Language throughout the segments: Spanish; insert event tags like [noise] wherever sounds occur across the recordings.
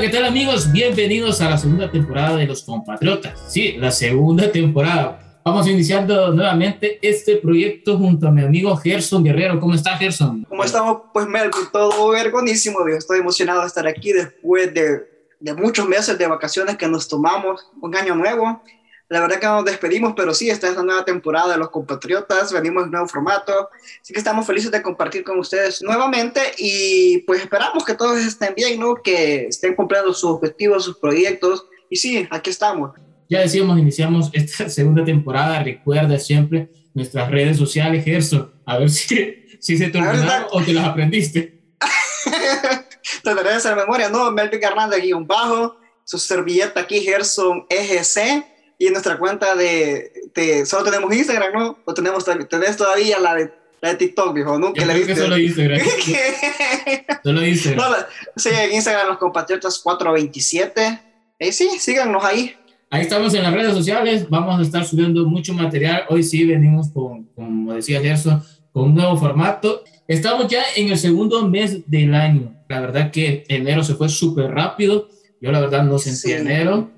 ¿qué tal amigos? Bienvenidos a la segunda temporada de Los Compatriotas. Sí, la segunda temporada. Vamos iniciando nuevamente este proyecto junto a mi amigo Gerson Guerrero. ¿Cómo está Gerson? ¿Cómo estamos? Pues Melvin, todo vergonísimo. Estoy emocionado de estar aquí después de, de muchos meses de vacaciones que nos tomamos, un año nuevo. La verdad que nos despedimos, pero sí, esta es la nueva temporada de Los Compatriotas, venimos en nuevo formato, así que estamos felices de compartir con ustedes nuevamente y pues esperamos que todos estén bien, ¿no? Que estén cumpliendo sus objetivos, sus proyectos y sí, aquí estamos. Ya decíamos, iniciamos esta [laughs] segunda temporada, recuerda siempre nuestras redes sociales, Gerson, a ver si, [laughs] si se te olvidaron o te las aprendiste. [laughs] Trataré de hacer memoria, ¿no? Melvin Hernández guion bajo, su servilleta aquí, Gerson EGC y en nuestra cuenta de, de, solo tenemos Instagram, ¿no? O tenemos tenés todavía la de, la de TikTok, viejo, nunca le viste. solo Instagram. [laughs] solo Instagram. No, sí, en Instagram los compatriotas 427. Eh, sí, síganos ahí. Ahí estamos en las redes sociales, vamos a estar subiendo mucho material. Hoy sí venimos con, como decía Gerson, con un nuevo formato. Estamos ya en el segundo mes del año. La verdad que enero se fue súper rápido. Yo la verdad no sentí sí. enero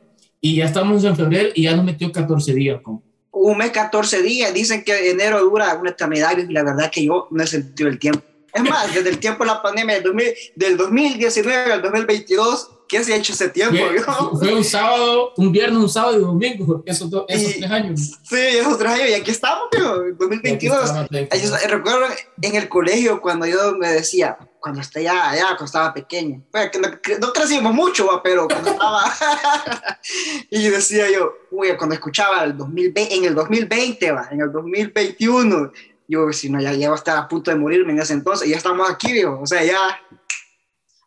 y ya estamos en febrero y ya nos metió 14 días. Con. Un mes, 14 días. Dicen que enero dura una eternidad y la verdad que yo no he sentido el tiempo. Es más, desde el tiempo de la pandemia del, 2000, del 2019 al 2022, ¿qué se ha hecho ese tiempo? Fue, fue un sábado, un viernes, un sábado y un domingo, esos, do, esos y, tres años. Sí, esos tres años, y aquí estamos, tío, 2022. Yo recuerdo en el colegio cuando yo me decía, cuando esté ya, allá, cuando estaba pequeño. Bueno, que no, que no, crecimos mucho, ¿va? pero cuando estaba... [laughs] y decía yo, uy, cuando escuchaba el 2020, en el 2020, ¿va? en el 2021, yo, si no, ya, ya va a estar a punto de morirme en ese entonces, y ya estamos aquí, viejo, o sea, ya...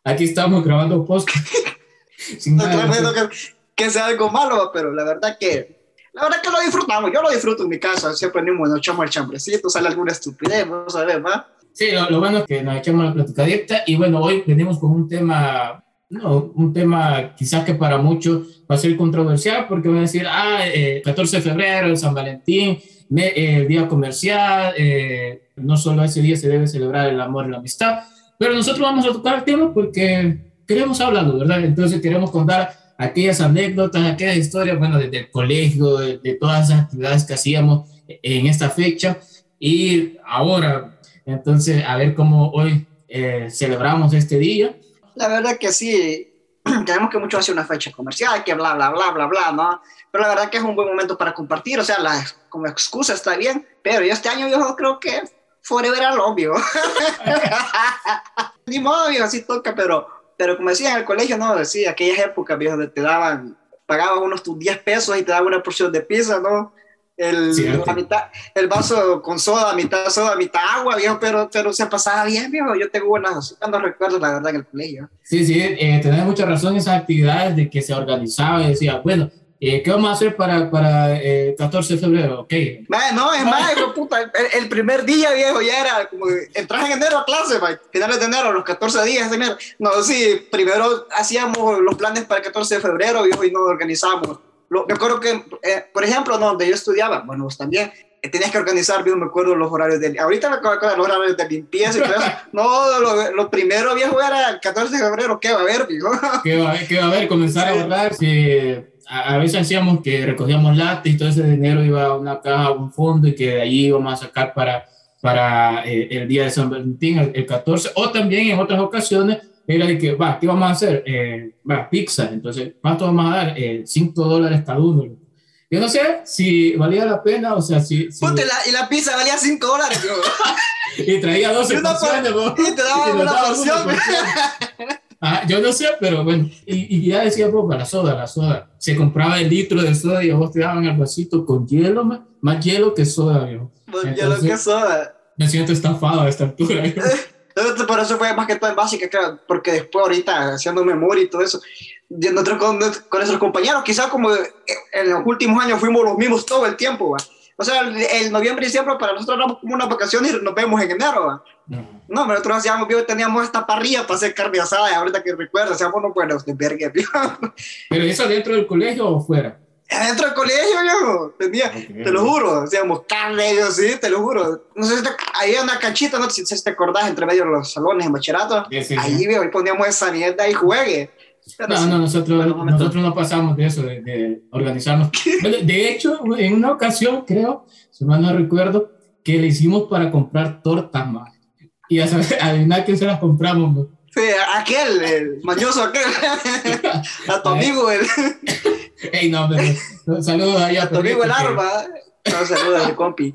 Aquí estamos grabando post. [laughs] no estoy diciendo que, que sea algo malo, pero la verdad que la verdad que lo disfrutamos, yo lo disfruto en mi casa, siempre nos echamos el chambrecito, sale alguna estupidez, no sabes, ¿va? Sí, lo, lo, bueno es que nos echamos la plática directa y bueno, hoy venimos con un tema, no, un tema quizás que para muchos va a ser controversial porque van a decir, ah, eh, 14 de febrero, San Valentín, me, eh, el día comercial, eh, no solo ese día se debe celebrar el amor y la amistad, pero nosotros vamos a tocar el tema porque queremos hablarlo, ¿verdad? Entonces queremos contar aquellas anécdotas, aquellas historias, bueno, desde el colegio, de, de todas esas actividades que hacíamos en esta fecha y ahora entonces, a ver cómo hoy eh, celebramos este día. La verdad que sí, [clears throat] tenemos que mucho hacer una fecha comercial, que bla, bla, bla, bla, bla, ¿no? Pero la verdad que es un buen momento para compartir, o sea, la, como excusa está bien, pero yo este año yo creo que forever al obvio. [laughs] Ni modo, viejo, así toca, pero, pero como decía en el colegio, no, decía, aquellas épocas, viejo, te daban, pagabas unos tus 10 pesos y te daban una porción de pizza, ¿no? El, la mitad, el vaso con soda, mitad soda, mitad agua, viejo, pero, pero se pasaba bien, viejo. Yo tengo buenos, cuando recuerdo, la verdad, en el colegio. Sí, sí, eh, tenés mucha razón esas actividades de que se organizaba y decía, bueno, eh, ¿qué vamos a hacer para, para eh, 14 de febrero? Ok. no, es más, puta, el, el, primer día, viejo, ya era como, entras en enero a clase, man, finales de enero, los 14 días de enero. No, sí, primero hacíamos los planes para el 14 de febrero, viejo, y nos organizamos lo, me acuerdo que, eh, por ejemplo, donde yo estudiaba, bueno, vos también, eh, tenías que organizar, bien, me acuerdo los horarios de, ahorita me acuerdo los horarios de limpieza y todo eso. [laughs] No, lo, lo, primero, viejo, era el 14 de febrero, ¿qué va a haber, viejo? [laughs] ¿Qué va a haber? ¿Qué va a haber? Comenzar sí. a ahorrar, si a, a, veces hacíamos que recogíamos latas y todo ese dinero iba a una caja, a un fondo y que de allí íbamos a sacar para, para eh, el día de San Valentín, el, el 14, o también en otras ocasiones era de que, va, ¿qué vamos a hacer? Eh, va, pizza. Entonces, ¿cuánto vamos a dar? 5 eh, dólares cada uno. Yo no sé si valía la pena, o sea, si... si... Ponte, la, y la pizza valía 5 dólares, [laughs] y traía 12 porciones, Y te daban una porción. Ah, yo no sé, pero bueno, y, y ya decía, pues, la soda, la soda. Se compraba el litro de soda y a vos te daban el vasito con hielo, más, más hielo que soda, viejo. Más hielo que soda. Me siento estafado a esta altura. [laughs] Entonces, por eso fue más que todo en básica, claro, porque después ahorita haciendo memoria y todo eso, nosotros con, con nuestros compañeros, quizás como en los últimos años fuimos los mismos todo el tiempo, ¿va? O sea, el, el noviembre y diciembre para nosotros éramos como una vacación y nos vemos en enero, ¿va? No, no nosotros hacíamos, teníamos esta parrilla para hacer carne asada, y ahorita que recuerdo, hacíamos unos buenos de verga, ¿Pero eso dentro del colegio o fuera? Adentro del colegio, viejo. Tenía, okay. te lo juro. Hacíamos carne, yo sí, te lo juro. No sé si te, había una canchita, no sé si te acordás, entre medio de los salones en bachillerato. Sí, sí, ahí, viejo, ahí poníamos esa mierda y juegue. no, no, nosotros, nosotros no pasamos de eso, de, de organizarnos. de hecho, en una ocasión, creo, si mal no recuerdo, que le hicimos para comprar tortas, más. Y a saber, [laughs] adivina que se las compramos, Sí, aquel, el mañoso aquel. [laughs] a tu amigo, el. [laughs] Ey, no, pero, saludos allá a amigo el arma. No, saludos a mi compi.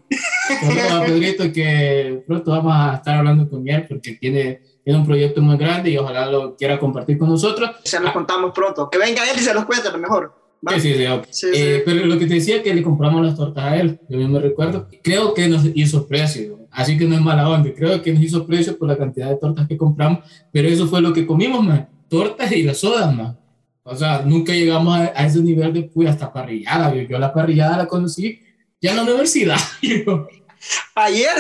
Saludos a Pedrito, que pronto vamos a estar hablando con él porque tiene, tiene un proyecto muy grande y ojalá lo quiera compartir con nosotros. Se los contamos pronto. Que venga él y se los cuente, lo mejor. Sí, sí, sí, sí, eh, Pero lo que te decía que le compramos las tortas a él, yo me recuerdo, creo que nos hizo precio, así que no es mala onda, creo que nos hizo precio por la cantidad de tortas que compramos, pero eso fue lo que comimos, más tortas y las sodas, más. O sea, nunca llegamos a, ese nivel de, pues, hasta parrillada, yo, yo, la parrillada la conocí ya en la universidad. [laughs] Ayer.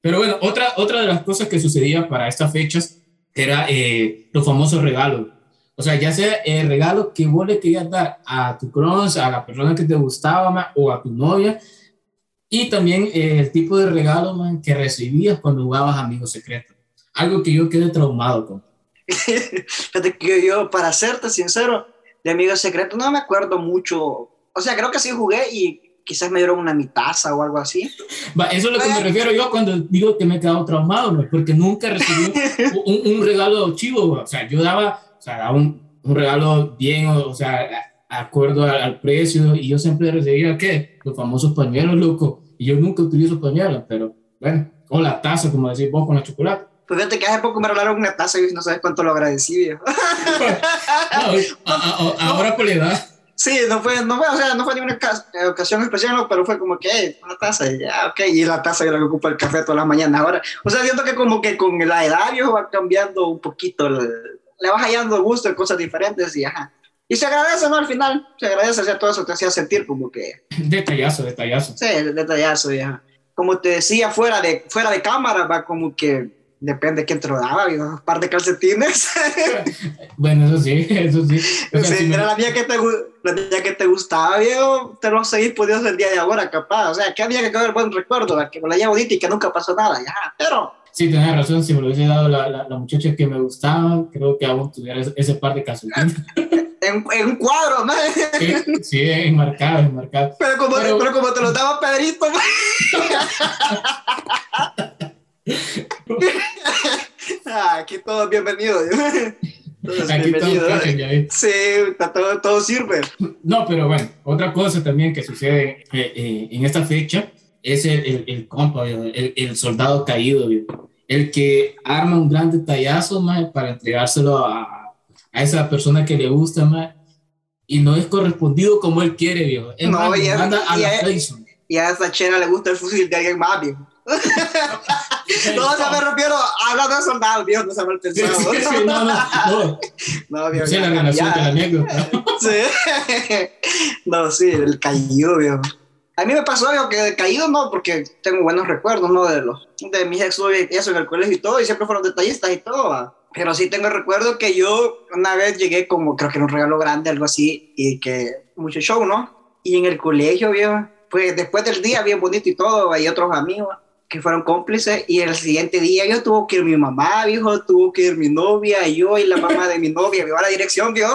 pero bueno, otra, otra de las cosas que sucedía para estas fechas era eh, los famosos regalos o sea, ya sea el regalo que vos le querías dar a tu crush, a la persona que te gustaba más, o a tu novia, y también eh, el tipo de regalo man, que recibías cuando jugabas Amigos Secretos. Algo que yo quedé traumado con. [laughs] Que yo, para serte sincero, de Amigos Secretos no me acuerdo mucho. O sea, creo que sí jugué y quizás me dieron una mitaza o algo así. Va, eso es lo que me refiero yo cuando digo que me he quedado traumado, porque nunca recibí [laughs] un, un, regalo chivo. O sea, yo daba o sea, un, un regalo bien, o, sea, acuerdo al, precio, y yo siempre recibía, ¿qué? Los famosos pañuelos, loco, y yo nunca utilizo pañuelos, pero bueno, o la taza, como decís vos, con la chocolate. Pues fíjate que hace poco me regalaron una taza y no sabes cuánto lo agradecí, [laughs] no, ahora por la edad. Sí, no fue, no fue, o sea, no fue ninguna ocasión especial, pero fue como que, una taza, y ya, ok, y la taza yo la que ocupa el café todas las mañanas ahora. O sea, siento que como que con la edad, viejo, va cambiando un poquito el, le vas hallando gusto en cosas diferentes y ajá. Y se agradece, ¿no? Al final, se agradece, o sea, todo eso te hacía sentir como que... [laughs] Detallazo, detallazo. Sí, detallazo, ya. Como te decía, fuera de, fuera de cámara, va como que depende de quién te lo daba, un par de calcetines. [laughs] bueno, eso sí, eso sí. sí, era la mía que te, la mía que te gustaba, viejo, te lo seguís pudiendo el día de ahora, capaz. O sea, que había que quedar buen recuerdo, que me la llevo bonita y que nunca pasó nada, ya, pero Sí, tenés razón, si me lo hubiese dado la, la, la muchacha que me gustaba, creo que aún tuviera ese, par de calcetines. [laughs] en, en, un cuadro, ¿no? Sí, sí, enmarcado, enmarcado. Pero como, pero, pero como te lo daba Pedrito, [laughs] aquí todos bienvenidos. [laughs] Todos aquí bienvenidos. Todos sí, todo, todo sirve. No, pero bueno, otra cosa también que sucede eh, eh, en esta fecha es el, el, el compa, el, el, soldado caído, el que arma un gran detallazo más para entregárselo a, a, esa persona que le gusta más y no es correspondido como él quiere, viejo. no, más, y, a, a, y, a, y a esa chera le gusta el fusil de alguien más, viejo. [laughs] no, o sea, me refiero hablando de soldados, viejo, no se me pensado. Sí, sí, no, no, no. no viejo, sí, la relación de la anécdota. sí. no, sí, el caído, viejo. A mí me pasó algo que caído no, porque tengo buenos recuerdos, ¿no? De, los, de mis ex y eso en el colegio y todo, y siempre fueron detallistas y todo. Pero sí tengo recuerdo que yo una vez llegué como, creo que era un regalo grande, algo así, y que mucho show, ¿no? Y en el colegio, viejo, pues después del día bien bonito y todo, hay otros amigos que fueron cómplices y el siguiente día yo tuvo que ir mi mamá, viejo, tuvo que ir mi novia, yo y la mamá de mi novia, vio la dirección, vio.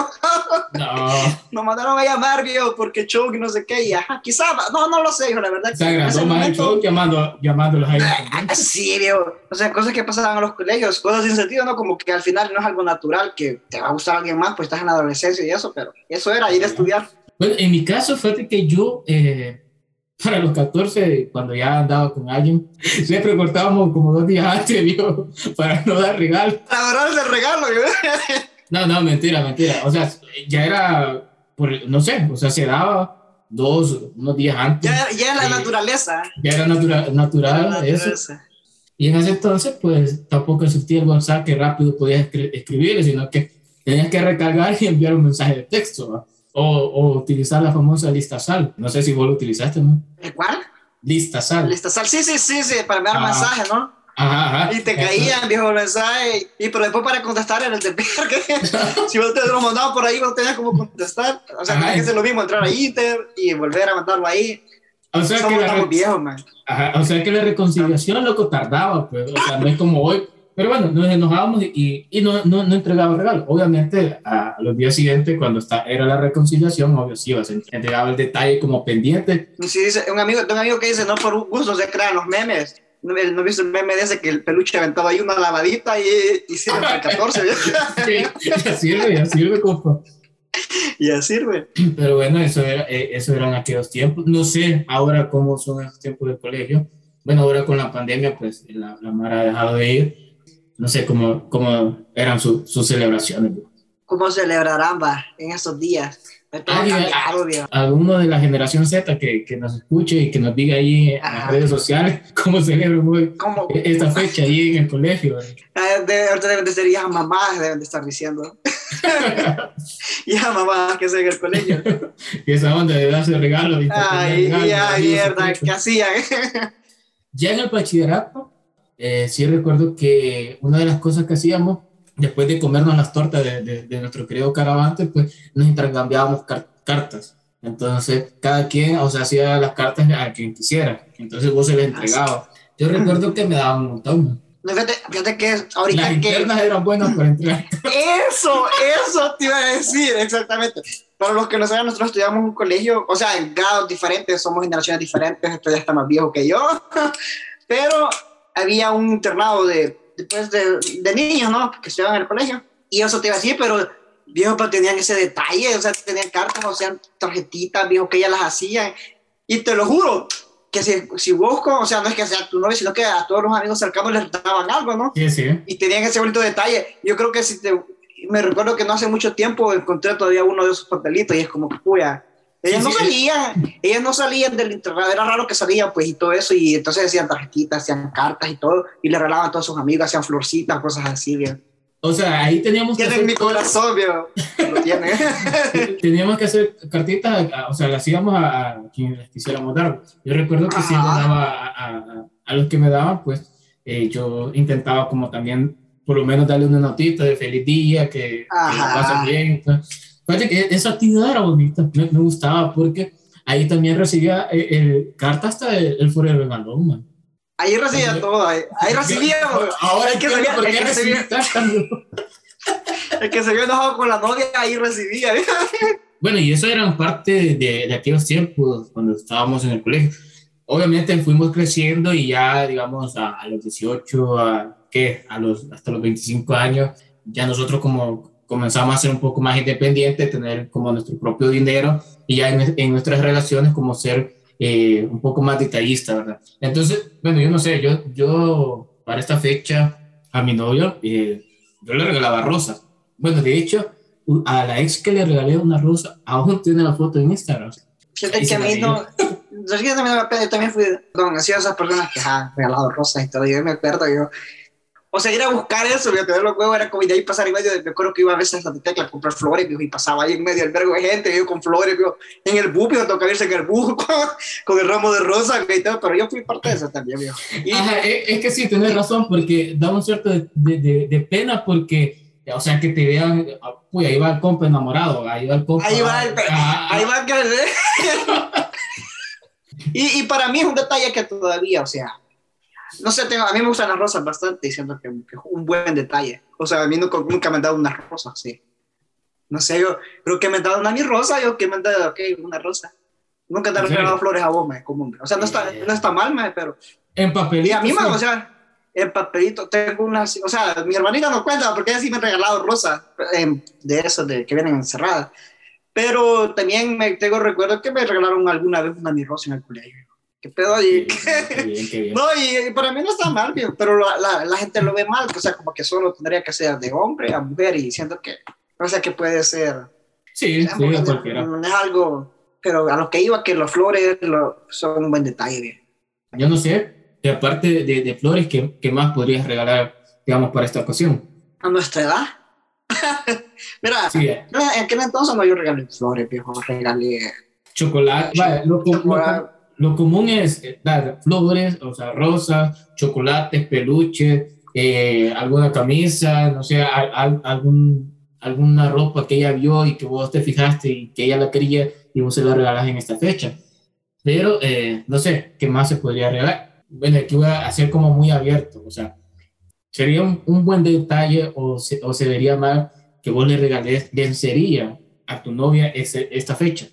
No. [laughs] Nos mandaron a llamar, vio, porque show no sé qué, y ajá, quizá, no, no lo sé, hijo, la verdad. Se agradó más el show llamando, llamándolos ahí. Ah, sí, vio, o sea, cosas que pasaban en los colegios, cosas sin sentido, ¿no? Como que al final no es algo natural, que te va a gustar alguien más, pues estás en la adolescencia y eso, pero eso era ir a estudiar. Bueno, en mi caso fue que yo... Eh, para los 14, cuando ya andaba con alguien, siempre cortábamos como dos días antes, para no dar regalo. Para el regalo, No, no, mentira, mentira. O sea, ya era, por, no sé, o sea, se daba dos, unos días antes. Ya, ya era la eh, naturaleza. Ya era natural, natural eso. Y en ese entonces, pues tampoco existía el WhatsApp que rápido podías escribir, sino que tenías que recargar y enviar un mensaje de texto. ¿no? O, o, utilizar la famosa lista sal. No sé si vos lo utilizaste, ¿no? ¿Cuál? Lista sal. Lista sal, sí, sí, sí, sí, para enviar mensajes, ¿no? Ajá, ajá. Y te caían, viejo, mensaje. Y pero después para contestar en el de [laughs] si vos te lo mandabas por ahí, vos tenías como contestar. O sea, que hacer lo mismo, entrar a Inter y volver a mandarlo ahí. O sea, que la, viejos, man. Ajá, o sea que la reconciliación, loco, tardaba, pues. O sea, no es como hoy pero bueno, nos enojábamos y, y no, no, no entregaba regalo. Obviamente, a, los días siguientes, cuando está, era la reconciliación, obvio, sí, o sea, entregaba el detalle como pendiente. Sí, dice, un amigo, un amigo que dice, no por gusto se crean los memes. ¿No, ¿No viste el meme de ese que el peluche aventaba ahí una lavadita y, y sirve para el 14? [laughs] sí, ya sirve, ya sirve, compa. [laughs] Ya sirve. Pero bueno, eso, era, eh, eso eran aquellos tiempos. No sé ahora cómo son esos tiempos de colegio. Bueno, ahora con la pandemia, pues la, la Mara ha dejado de ir. No sé cómo, cómo eran su, sus celebraciones. ¿Cómo celebrarán va, en esos días? alguno de la generación Z que, que, nos escuche y que nos diga ahí en las redes sociales [laughs] cómo celebran esta fecha ahí en el colegio. Ah, ahorita deben de ser ya mamás, deben de estar diciendo. [laughs] [laughs] ya mamás que se en el colegio. y esa onda de darse regalos. Ay, ya, mierda, ¿qué hacían? ya en el bachillerato, eh, sí recuerdo que una de las cosas que hacíamos después de comernos las tortas de, de, nuestro querido Caravante, pues nos intercambiábamos cartas. Entonces, cada quien, o sea, hacía las cartas a quien quisiera. Entonces, vos se les entregabas. Yo recuerdo que me daban un montón. fíjate, fíjate que ahorita Las internas eran buenas para entregar. Eso, eso te iba a decir, exactamente. Para los que no saben, nosotros estudiamos en un colegio, o sea, en grados diferentes, somos generaciones diferentes, esto ya está más viejo que yo, [laughs] pero había un internado de después de, de niños, ¿no? Que en el colegio. Y eso te iba a decir, pero viejo, pero tenían ese detalle, o sea, tenían cartas, o sea, tarjetitas, viejo, que ellas las hacían. Y te lo juro, que si, si busco, o sea, no es que sea tu novio, sino que a todos los amigos cercanos les daban algo, ¿no? Sí, sí. Y tenían ese bonito detalle. Yo creo que si te, me recuerdo que no hace mucho tiempo encontré todavía uno de esos papelitos y es como que, puya, ellas no salían, ellas no salían del internado, era raro que salían, pues, y todo eso, y entonces hacían tarjetitas, hacían cartas y todo, y le regalaban a todos sus amigos, hacían florcitas, cosas así, bien. O sea, ahí teníamos que hacer... mi corazón. Lo tiene. teníamos que hacer cartitas, o sea, las íbamos a, a quienes les quisiéramos dar. Yo recuerdo que si yo daba a, a, a, los que me daban, pues, eh, yo intentaba como también, por lo menos darle una notita de feliz día, que, que lo pasen bien. Entonces, que esa actividad era bonita, me, me gustaba porque ahí también recibía eh, el carta hasta el, el Forever Balón, man. Ahí recibía ahí, todo, ahí, ahí recibía. Ahora el que, se, por qué vio, [laughs] el que se vio enojado con la novia, ahí recibía. [laughs] bueno, y eso era parte de, de aquellos tiempos cuando estábamos en el colegio. Obviamente fuimos creciendo y ya, digamos, a, a los 18, a, ¿qué? A los, hasta los 25 años, ya nosotros como comenzamos a ser un poco más independientes, tener como nuestro propio dinero y ya en, en nuestras relaciones como ser eh, un poco más detallista, ¿verdad? Entonces, bueno, yo no sé, yo, yo para esta fecha a mi novio, eh, yo le regalaba rosas. Bueno, de hecho, a la ex que le regalé una rosa, aún tiene la foto en Instagram. Fíjate que a mí no, yo también, también fui con esas personas que han regalado rosas y todo, yo me acuerdo, yo o sea, ir a buscar eso, yo tener los huevos era como y de ahí pasar en medio, me acuerdo que iba a veces a la tecla a comprar flores, y pasaba ahí en medio del vergo de gente, yo con flores, yo, en el bus, yo tocaba irse en el bus [laughs] con, con, el ramo de rosa, y todo, pero yo fui parte de eso también. Y, Ajá, es que sí, tienes razón, porque da un cierto de, de, de, pena, porque, o sea, que te vean, uy, ahí va el compa enamorado, ahí va el compa. Ahí va el, ah, ahí va el [laughs] y, y para mí es un detalle que todavía, o sea, no sé, tengo, a mí me gustan las rosas bastante, diciendo que, que, un buen detalle. O sea, a mí nunca, nunca me han dado una rosa, sí. No sé, yo creo que me han dado una mi rosa, yo que me han dado, ok, una rosa. Nunca te han regalado flores a vos, me, común. O sea, no está, no está mal, me, pero... En papelito. Y a mí, sí. o sea, en papelito, tengo unas, o sea, mi hermanita no cuenta porque ella sí me ha regalado rosas eh, de esas de, que vienen encerradas. Pero también me tengo recuerdo que me regalaron alguna vez una mi rosa en el colegio. ¿Qué pedo ahí? Qué bien, qué bien. no, y, y, para mí no está mal, pero la, la, la, gente lo ve mal, o sea, como que solo tendría que ser de hombre a mujer y siento que, o sea, que puede ser. Sí, sí, no, cualquiera. No es algo, pero a lo que iba, que los flores lo, son un buen detalle. Bien. Yo no sé, y aparte de, de flores, ¿qué, ¿qué, más podrías regalar, digamos, para esta ocasión? A nuestra edad. [laughs] Mira, sí. en aquel entonces no yo regalé flores, viejo, regalé. Chocolate, vale, lo, chocolate. Lo, lo común es eh, dar flores, o sea, rosas, chocolates, peluches, eh, alguna camisa, no sé, al, algún, alguna ropa que ella vio y que vos te fijaste y que ella la quería y vos se la regalas en esta fecha. Pero, eh, no sé, ¿qué más se podría regalar? Bueno, aquí voy a hacer como muy abierto, o sea, sería un, un buen detalle o se, o se vería mal que vos le regales lencería a tu novia ese, esta fecha.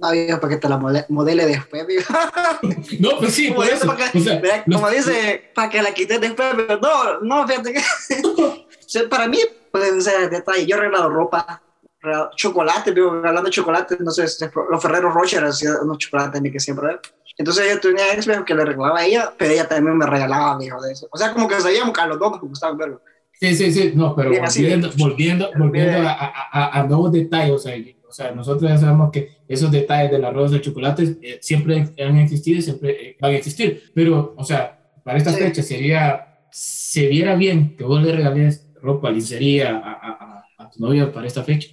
No, viejo, para que te la modele después, viejo. [laughs] No, pues sí, Como por dice, eso. para que, O sea, como dice, para que la quites después, pero no, no, fíjate que. [laughs] para mí, pueden ser detalles. Yo he regalado ropa, regalado chocolate, veo, hablando de chocolate, no sé, este, los Ferreros Rocher hacían unos chocolates que siempre. Entonces yo tenía ex que le regalaba a ella, pero ella también me regalaba, viejo, de eso. O sea, como que sabíamos que a los dos nos gustaban verlo. Sí, sí, sí, no, pero Bien, volviendo, volviendo, volviendo a, a, a- a nuevos detalles, o sea, o sea, nosotros ya sabemos que esos detalles del arroz de chocolate eh, siempre han existido y siempre eh, van a existir, pero, o sea, para esta Sí. fecha sería, se viera bien que vos le regales ropa, lencería a, a, tu novia para esta fecha.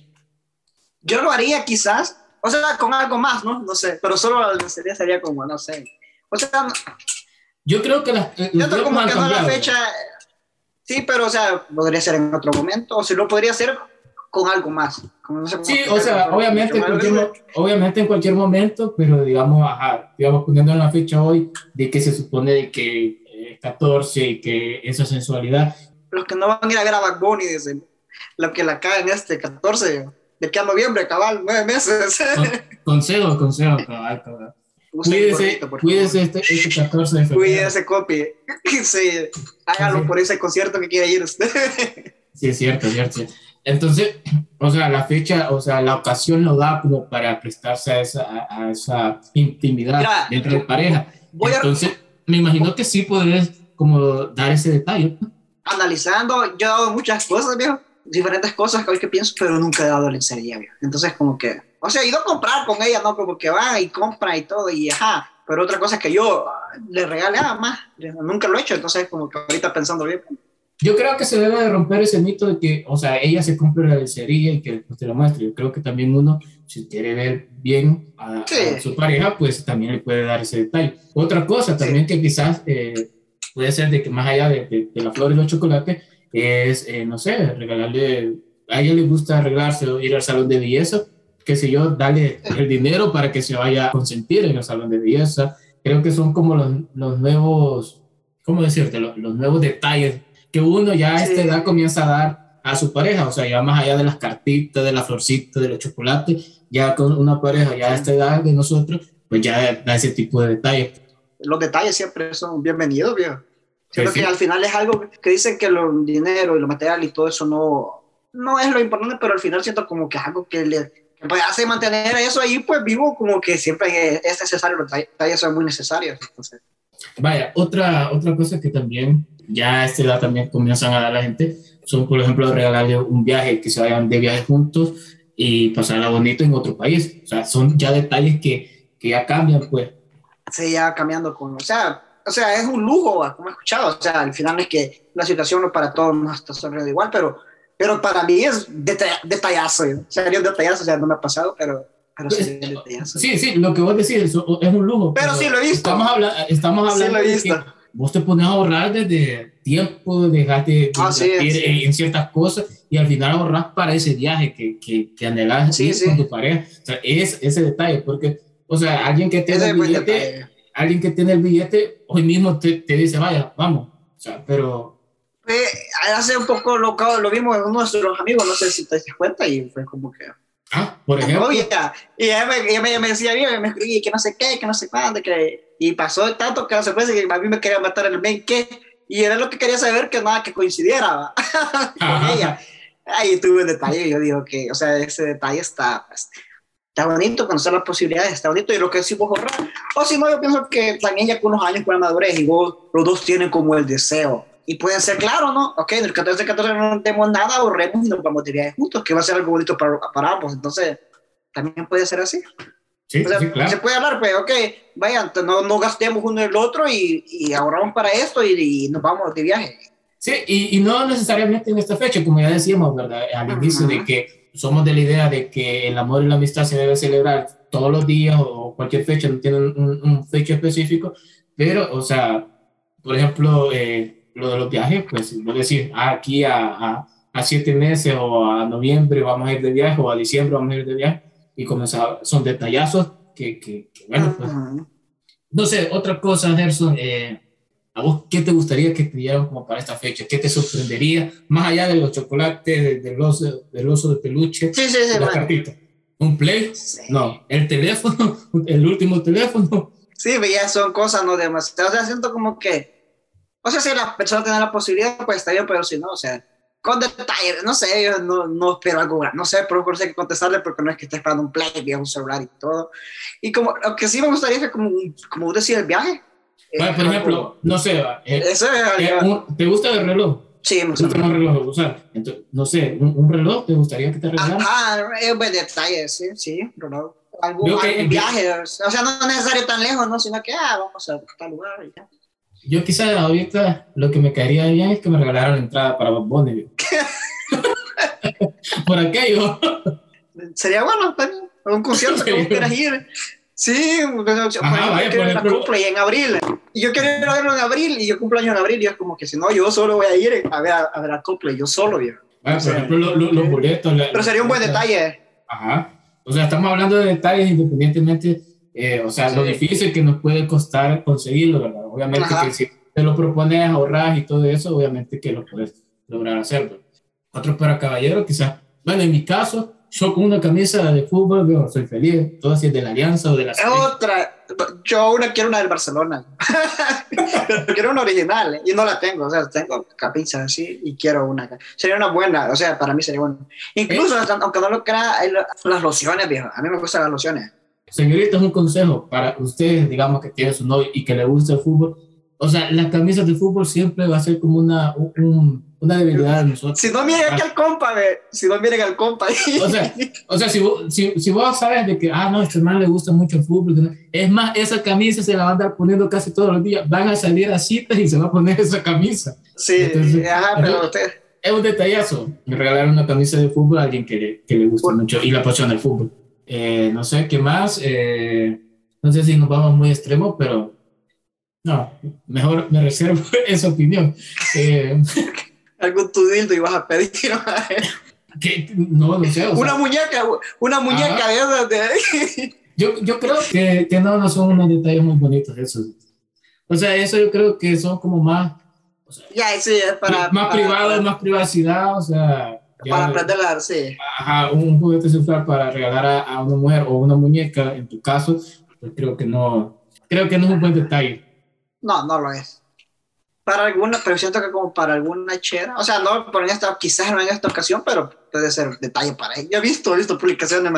Yo lo haría quizás, o sea, con algo más, ¿no? No sé, pero solo la lencería sería como, no sé. O sea, Yo creo que las, eh, yo creo como que no la fecha. Sí, pero o sea, podría ser en otro momento, o si lo podría hacer con algo más. Sí, o sea, obviamente cualquier, obviamente en cualquier momento, pero digamos, ajá, digamos, poniendo en la fecha hoy de que se supone de que eh, 14 y que esa sensualidad, Los que no van a ir a ver a Bad Bunny, dicen, lo que la caen este 14, de que a noviembre, cabal, nueve meses. con- consejo, consejo, cabal, cabal. Cuídese, cuídese este, este 14 de febrero. Cuídese, copy. [laughs] Sí, hágalo Sí. por ese concierto que quiere ir usted. [laughs] Sí, es cierto, es cierto. Entonces, [clears throat] o sea, la fecha, o sea, la ocasión lo da como para prestarse a esa, a, a esa intimidad Mira, dentro de pareja. Voy a, Entonces, me imagino que sí podrías como dar ese detalle. analizando, yo he dado muchas cosas, viejo, diferentes cosas que hoy que pienso, pero nunca he dado lencería, viejo. Entonces, como que, o sea, he ido a comprar con ella, ¿no? Como que va y compra y todo, y ajá, pero otra cosa es que yo ah, le regale nada más, nunca lo he hecho, entonces, como que ahorita pensando bien, Yo creo que se debe de romper ese mito de que, o sea, ella se compre la lencería y que después te la muestre. Yo creo que también uno, si quiere ver bien a, a Sí. su pareja, pues también le puede dar ese detalle. Otra cosa también que quizás eh, puede ser de que más allá de, de, de la flor y los chocolates, es, eh, no sé, regalarle, a ella le gusta arreglarse o ir al salón de belleza, qué sé yo, darle el dinero para que se vaya a consentir en el salón de belleza. Creo que son como los, los nuevos, ¿cómo decirte? Los, los nuevos detalles que uno ya a esta edad comienza a dar a su pareja, o sea, ya más allá de las cartitas, de la florcita, de los chocolates, ya con una pareja ya a esta edad de nosotros, pues ya da ese tipo de detalles. los detalles siempre son bienvenidos, viejo. Sí. que al final es algo que dicen que el dinero y lo material y todo eso no, no es lo importante, pero al final siento como que es algo que le pues, hace mantener eso ahí pues vivo, como que siempre es, es necesario, los detalles son muy necesarios. Entonces, Vaya, otra, otra cosa que también ya a esta edad también comienzan a dar la gente son, por ejemplo, regalarle un viaje, que se vayan de viaje juntos y pasarla bonito en otro país. O sea, son ya detalles que, que ya cambian, pues. se ya cambiando con, o sea, o sea, es un lujo, como he escuchado, o sea, al final es que la situación no para todos no está sobre igual, pero, pero para mí es deta- detallazo, ¿eh? sería un detallazo, o sea, no me ha pasado, pero, pero detallazo. Sí, sí, lo que vos decís es, es un lujo. Pero sí lo he visto. Estamos, habla estamos Sí hablando lo he de visto. que vos te pones a ahorrar desde tiempo, dejaste de Ah, sí, sí. en, ciertas cosas y al final ahorras para ese viaje que, que, que anhelas Sí, ir sí. con tu pareja. O sea, es ese detalle, porque, o sea, alguien que tiene el billete, detalle. alguien que tiene el billete, hoy mismo te, te dice, vaya, vamos. O sea, pero Hace un poco lo, lo vimos en uno de nuestros amigos, no sé si te das cuenta, y fue como que, Ah, por ejemplo. Oye, y ella me, ella me, me decía, bien, me escribí que no sé qué, que no sé cuándo, que, y pasó tanto que se fue que a mí me quería matar el men que, y era lo que quería saber que nada que coincidiera [laughs] con ella. Ahí tuve un detalle, yo digo que, o sea, ese detalle está, está bonito, conocer las posibilidades, está bonito, y lo que sí vos ahorrar. O si no, yo pienso que también ya con unos años, con la madurez, y vos, los dos tienen como el deseo. Y pueden ser claro, ¿no? Ok, en el 14 14 no tenemos nada, ahorremos y nos vamos de viaje juntos, que va a ser algo bonito para, para ambos. Entonces, también puede ser así. Sí, O sea, sí, claro. se puede hablar, pues, ok, vayan, no, no gastemos uno el otro y, y ahorramos para esto y, y nos vamos de viaje. Sí, y, y no necesariamente en esta fecha, como ya decíamos, ¿verdad? Al inicio de que somos de la idea de que el amor y la amistad se debe celebrar todos los días o cualquier fecha, no tienen un, un fecha específico, pero, o sea, por ejemplo, eh, lo de los viajes, pues, vos decir, ah, aquí a, a, a siete meses o a noviembre vamos a ir de viaje o a diciembre vamos a ir de viaje y comenzar, son detallazos que, que, que, bueno, pues, no sé, otra cosa, Gerson, eh, ¿A vos qué te gustaría que te dieran como para esta fecha? ¿Qué te sorprendería? Más allá de los chocolates, del oso, del oso de peluche, Sí, sí, sí, la man. cartita. ¿Un play? Sí. No. ¿El teléfono? [laughs] ¿El último teléfono? Sí, ya son cosas no demasiado. O sea, siento como que. O sea, si la persona tiene la posibilidad, pues está bien, pero si no, o sea, con detalles, no sé, yo no, no espero algo, no sé, pero no sé qué contestarle porque no es que esté esperando un play, que un celular y todo. Y como, lo que sí me gustaría es que, como, como decía, el viaje. eh, Bueno, por algo- ejemplo, no sé, va, eh, Eso es eh, un- ¿te gusta el reloj? Sí, me ¿Te gusta. un reloj usar? Entonces, no sé, ¿un, un reloj te gustaría que te regalaran? Ajá, es buen detalle, sí, sí, pero algún, que- algún viaje, o sea, no necesario tan lejos, ¿no? Sino que, ah, vamos a tal lugar y ya. Yo quizás ahorita lo que me caería bien es que me regalaran la entrada para Bad Bunny. [laughs] [laughs] Por aquello. Sería bueno también, un concierto que [laughs] vos quieras ir. Sí, por ejemplo, vaya, que la cumple en abril. Y yo quiero ir a verlo en abril y yo cumplo años en abril y es como que si no, yo solo voy a ir a ver a, a ver a Coldplay, yo solo, viejo. Bueno, O sea, por ejemplo, lo- lo- los boletos. la- Pero sería un buen detalle. Ajá. O sea, estamos hablando de detalles independientemente, eh, o sea, lo Sí. difícil que nos puede costar conseguirlo, ¿verdad? Obviamente Ajá. que si te lo propones, ahorras y todo eso, obviamente que lo puedes lograr hacerlo. Otro para caballero, quizás. Bueno, en mi caso, yo con una camisa de fútbol, yo soy feliz. Todo así es de la Alianza o de la Es otra. Yo una quiero una del Barcelona. Pero [laughs] quiero una original ¿eh? y no la tengo. O sea, tengo capichas así y quiero una. Sería una buena. O sea, para mí sería buena. Incluso, hasta- aunque no lo crea, lo- las lociones, viejo. A mí me gustan las lociones. Señorita, es un consejo para ustedes, digamos, que tiene su novio y que le gusta el fútbol. O sea, las camisas de fútbol siempre va a ser como una, un- una debilidad de nosotros. Si no miren aquí al compa, ve. Si no miren al compa. O sea, o sea si, vos, si, si vos sabes de que, ah, no, a este man le gusta mucho el fútbol, es más, esa camisa se la va a andar poniendo casi todos los días. Van a salir a citas y se va a poner esa camisa. sí, Entonces, ajá, pero usted. Es un detallazo. Me regalaron una camisa de fútbol a alguien que le, que le gusta mucho y la apasiona el fútbol. Eh, no sé qué más. eh, no sé si nos vamos muy extremos, pero no, mejor me reservo [laughs] esa opinión. Eh, [laughs] Algún tu dildo y vas a pedir. [laughs] que, no, no sé. o sea, una muñeca, una muñeca de. Yo, yo creo que, que no, no son unos detalles muy bonitos esos. O sea, eso yo creo que son como más, ya, sí, es para. más para- privados, para- más privacidad, o sea, ya- Para a sí. ajá, un juguete sexual para regalar a, a una mujer o una muñeca, en tu caso, pues creo que no, creo que no es un buen detalle. No, no lo es. Para alguna, pero siento que como para alguna chera, o sea, no por en esta, quizás no en esta ocasión, pero puede ser detalle para ella. Yo he visto, he visto publicaciones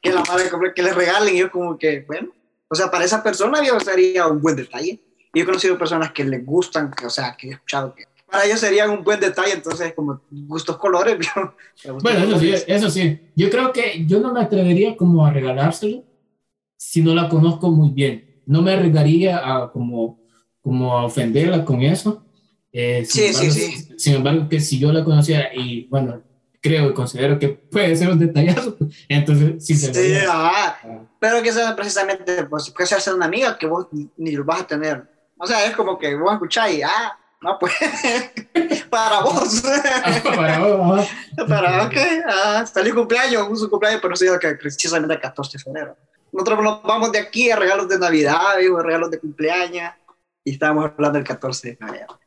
que la madre que le regalen y yo como que, bueno, o sea, para esa persona yo sería un buen detalle. Yo he conocido personas que les gustan, que, o sea, que he escuchado que para ellos serían un buen detalle, entonces como gustos colores, [laughs] Bueno, eso sí, eso sí. Yo creo que yo no me atrevería como a regalárselo si no la conozco muy bien. No me arriesgaría a como, como a ofenderla con eso. Eh, Sí, sí, embargo, sin embargo, que si yo la conociera y bueno, creo y considero que puede ser un detallazo, [laughs] entonces sí se Sí, ajá. Ah, Pero que sea precisamente, pues, puede ser una amiga que vos ni- ni lo vas a tener. O sea, es como que vos escuchás y, ah, no, pues, [laughs] para vos. para vos, [laughs] para, ok, ah, feliz cumpleaños, un cumpleaños, pero sí, que precisamente el 14 de febrero. Nosotros nos vamos de aquí a regalos de Navidad, digo, regalos de cumpleaños, y estábamos hablando del 14 de febrero.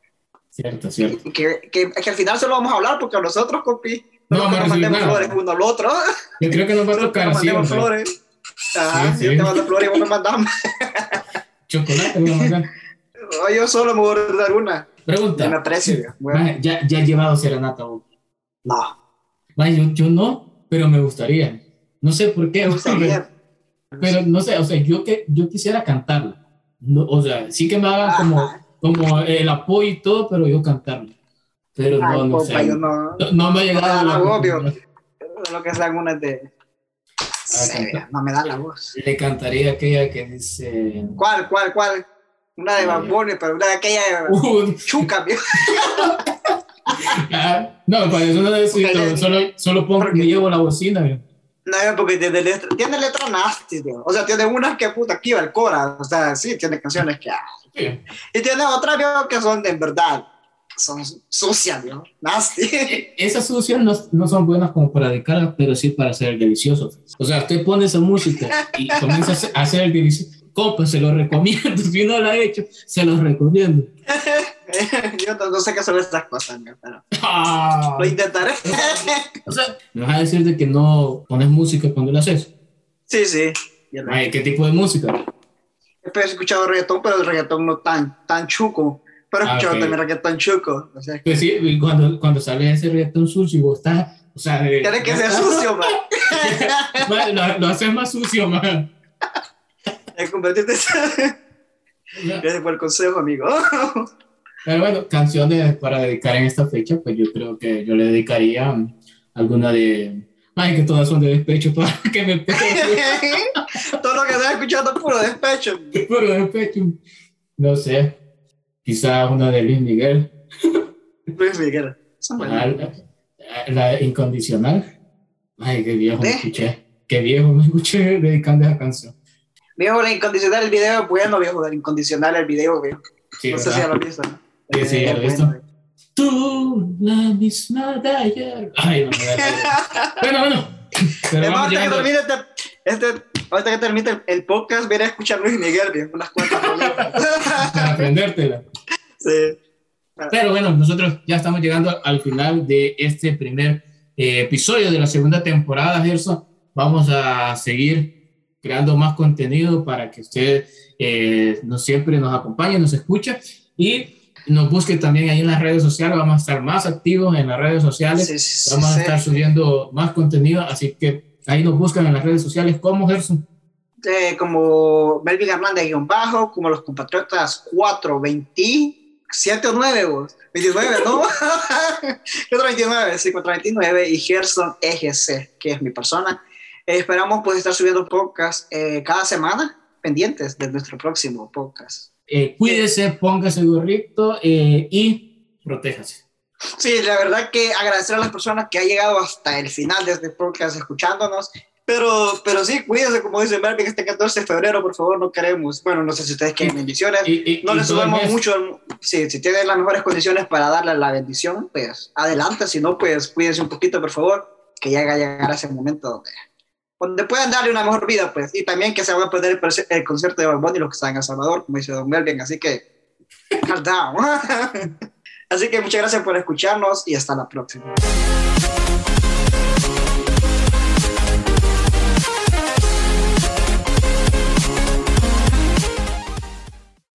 Cierto, cierto. Que, que, que al final solo vamos a hablar porque a nosotros, compi, No no, a nos mandemos nada. flores uno al otro. Yo creo que nos va a tocar nos hombre. flores. Ajá, Sí, yo sí. te mando flores y vos me mandamos. [laughs] chocolate. me a yo solo me voy a dar una. Pregunta. aprecio. Ya, ya he llevado serenata vos. no, yo, yo no, pero me gustaría. No sé por qué. me [laughs] gustaría. Pero no sé, o sea, yo, que, yo quisiera cantarla. No, o sea, sí que me hagan como, Ajá. como el apoyo y todo, pero yo cantarla. Pero no, Ay, no sé. no. No, no me ha llegado la oportunidad. Lo que sean unas de. Canta. no me da la voz. Le cantaría aquella que dice... ¿Cuál, cuál, cuál? Una de Bunny, pero una de aquella Uh, chuca, ah, no, para eso no necesito, solo, solo pongo, me llevo la bocina. viejo. No, porque tiene letra, tiene letra nasty, viejo. O sea, tiene unas que puta aquí va el cora. O sea, sí, tiene canciones que. ah. Sí. Y tiene otras, viejo, que son de en verdad. Son sucias, viejo. Nasty. E- Esas sucias no, no son buenas como para dedicarlas, pero sí para hacer el delicioso. O sea, usted pone esa música y comienza a hacer el delicioso. Compa, se lo recomiendo. [laughs] Si no lo ha hecho, se lo recomiendo. [laughs] Yo no, sé qué son estas cosas, ¿no? pero Ah. lo intentaré. O sea, ¿me vas a decir de que no pones música cuando lo haces? sí, sí. Ay, ¿Qué tipo de música? He escuchado reggaetón, pero el reggaetón no tan, tan chuco. Pero he Ah, escuchado también reggaetón chuco. O sea, Pues sí, cuando, cuando sale ese reggaetón sucio vos estás, o sea, tiene que ser sucio, [laughs] man. Ma, lo, lo haces más sucio, man. Es convertirte. Gracias por el consejo, amigo. Pero bueno, canciones para dedicar en esta fecha, pues yo creo que yo le dedicaría um, alguna de... Ay, que todas son de despecho, [laughs] todas que me [laughs] Todo lo que estás escuchando es puro despecho. [laughs] puro despecho. No sé, quizá una de Luis Miguel, Luis Miguel. Buenas. la, la incondicional. Ay, qué viejo me ¿Eh? escuché, qué viejo me escuché dedicando esa canción. Viejo, la incondicional, el video es bueno, viejo. La incondicional, el video, viejo. Sí, no sé si ¿verdad? ya lo visto, ¿no? Sí, sí, ya lo he visto. bueno. Tú, la misma de ayer. Ay, no Bueno, bueno. Pero vamos ahorita que termine este, este, ahorita que termine el, el podcast, veré a escuchar Luis Miguel, viejo, unas cuantas para aprendértela. sí. Pero bueno, nosotros ya estamos llegando al final de este primer eh, episodio de la segunda temporada, Gerson. Vamos a seguir creando más contenido para que usted eh, nos siempre nos acompañe, nos escuche y nos busque también ahí en las redes sociales. Vamos a estar más activos en las redes sociales. Sí, sí, sí, Vamos a sí. estar subiendo más contenido, así que ahí nos buscan en las redes sociales como Gerson. Eh, como Melvin Hernández guion bajo, como los compatriotas 4, 27 o 9, vos. 29, ¿no? [laughs] 429, sí, 429 y Gerson EGC, que es mi persona. Eh, esperamos pues estar subiendo podcast eh, cada semana, pendientes de nuestro próximo podcast. Eh, cuídese, póngase gorrito eh, y protéjase. Sí, la verdad que agradecer a las personas que han llegado hasta el final de este podcast escuchándonos. Pero, pero sí, cuídense, como dice Melvin, este 14 de febrero, por favor, no queremos. Bueno, no sé si ustedes quieren bendiciones. Y, y- no y les subamos mucho. Sí, si tienen las mejores condiciones para darle la bendición, pues adelante. Si no, pues cuídense un poquito, por favor, que ya va a llegar ese momento donde, donde puedan darle una mejor vida, pues. Y también que se va a perder el, el concierto de Bad Bunny, los que están en El Salvador, como dice Don Melvin. Así que, calm down. [laughs] Así que muchas gracias por escucharnos y hasta la próxima.